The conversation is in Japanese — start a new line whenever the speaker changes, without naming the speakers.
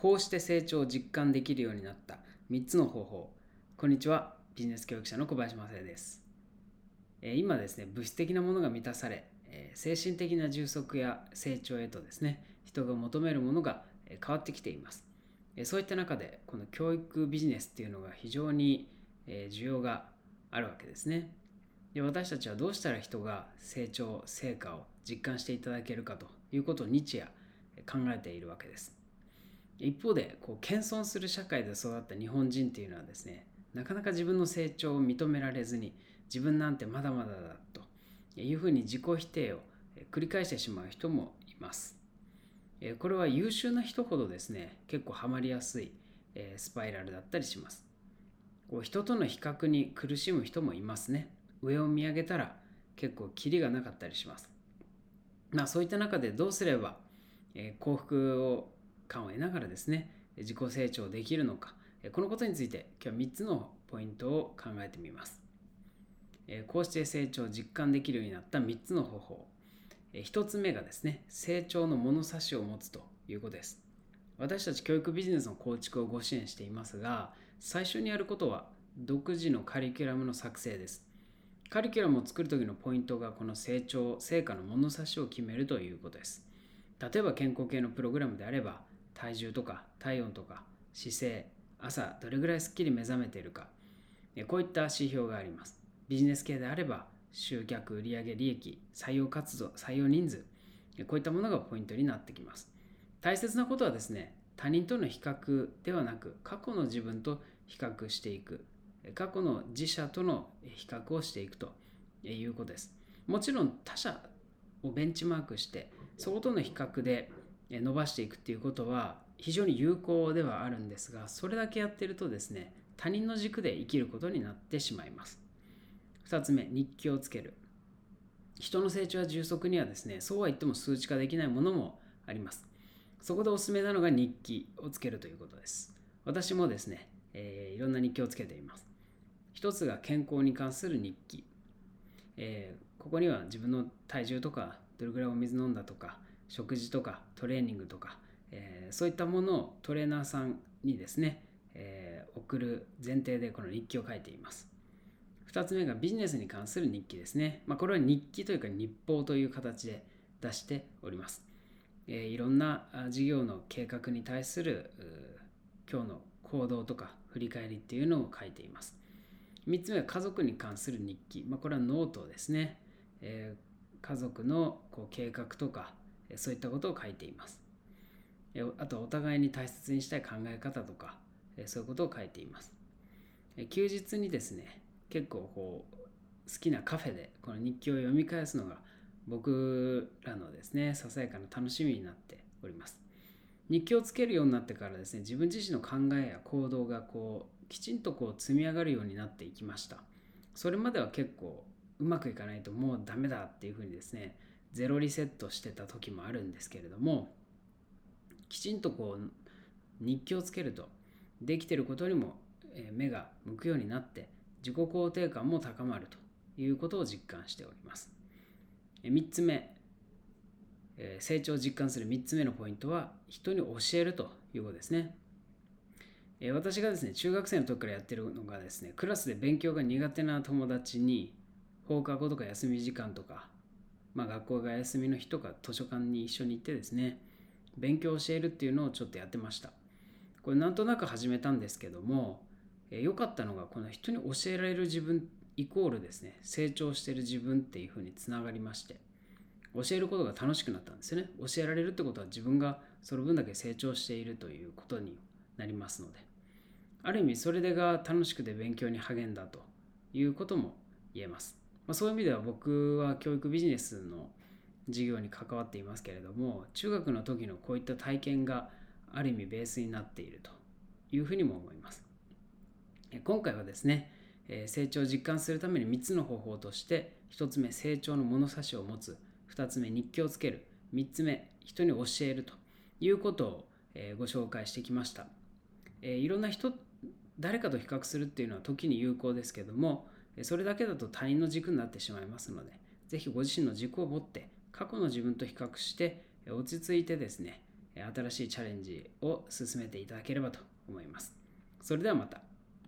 こうして成長を実感できるようになった。3つの方法。こんにちは。ビジネス教育者の小林正也です。今ですね物質的なものが満たされ精神的な充足や成長へとですね人が求めるものが変わってきています。そういった中でこの教育ビジネスっていうのが非常に需要があるわけですね。で私たちはどうしたら人が成長成果を実感していただけるかということを日夜考えているわけです。一方でこう謙遜する社会で育った日本人っていうのはですねなかなか自分の成長を認められずに自分なんてまだまだだというふうに自己否定を繰り返してしまう人もいます。これは優秀な人ほどですね結構ハマりやすいスパイラルだったりします。こう人との比較に苦しむ人もいますね。上を見上げたら結構キリがなかったりします。まあそういった中でどうすれば幸福を感を得ながらですね自己成長できるのかこのことについて今日は3つのポイントを考えてみます。こうして成長を実感できるようになった3つの方法。1つ目がですね成長の物差しを持つということです。私たち教育ビジネスの構築をご支援していますが最初にやることは独自のカリキュラムの作成です。カリキュラムを作る時のポイントがこの成長成果の物差しを決めるということです。例えば健康系のプログラムであれば体重とか体温とか姿勢朝どれぐらいすっきり目覚めているか。こういった指標があります。ビジネス系であれば集客売上利益採用活動採用人数。こういったものがポイントになってきます。大切なことはですね他人との比較ではなく過去の自分と比較していく。過去の自社との比較をしていくということです。もちろん他社をベンチマークしてそことの比較で伸ばしていくっていうことは非常に有効ではあるんですがそれだけやってるとですね他人の軸で生きることになってしまいます。2つ目日記をつける。人の成長や充足にはですねそうは言っても数値化できないものもあります。そこでおすすめなのが日記をつけるということです。私もですね、えー、いろんな日記をつけています。一つが健康に関する日記、えー、ここには自分の体重とかどれぐらいお水飲んだとか食事とかトレーニングとか、えー、そういったものをトレーナーさんにですね、えー、送る前提でこの日記を書いています。2つ目がビジネスに関する日記ですね。まあ、これは日記というか日報という形で出しております。えー、いろんな事業の計画に対する今日の行動とか振り返りっていうのを書いています。3つ目は家族に関する日記。まあ、これはノートですね。えー、家族のこう計画とかそういったことを書いています。あとお互いに大切にしたい考え方とかそういうことを書いています。休日にですね結構こう好きなカフェでこの日記を読み返すのが僕らのですねささやかな楽しみになっております。日記をつけるようになってからですね自分自身の考えや行動がこうきちんとこう積み上がるようになっていきました。それまでは結構うまくいかないともうダメだっていうふうにですねゼロリセットしてた時もあるんですけれどもきちんとこう日記をつけるとできてることにも目が向くようになって自己肯定感も高まるということを実感しております。3つ目成長を実感する3つ目のポイントは人に教えるということですね。私がですね中学生の時からやってるのがですねクラスで勉強が苦手な友達に放課後とか休み時間とかまあ、学校が休みの日とか図書館に一緒に行ってですね勉強を教えるっていうのをちょっとやってました。これなんとなく始めたんですけども良、えかったのがこの人に教えられる自分イコールですね成長してる自分っていうふうにつながりまして教えることが楽しくなったんですよね。教えられるってことは自分がその分だけ成長しているということになりますのである意味それでが楽しくて勉強に励んだということも言えます。まあ、そういう意味では僕は教育ビジネスの事業に関わっていますけれども中学の時のこういった体験がある意味ベースになっているというふうにも思います。今回はですね成長を実感するために3つの方法として1つ目成長の物差しを持つ2つ目日記をつける3つ目人に教えるということをご紹介してきました。いろんな人誰かと比較するっていうのは時に有効ですけどもそれだけだと他人の軸になってしまいますので、ぜひご自身の軸を持って、過去の自分と比較して、落ち着いてですね、新しいチャレンジを進めていただければと思います。それではまた。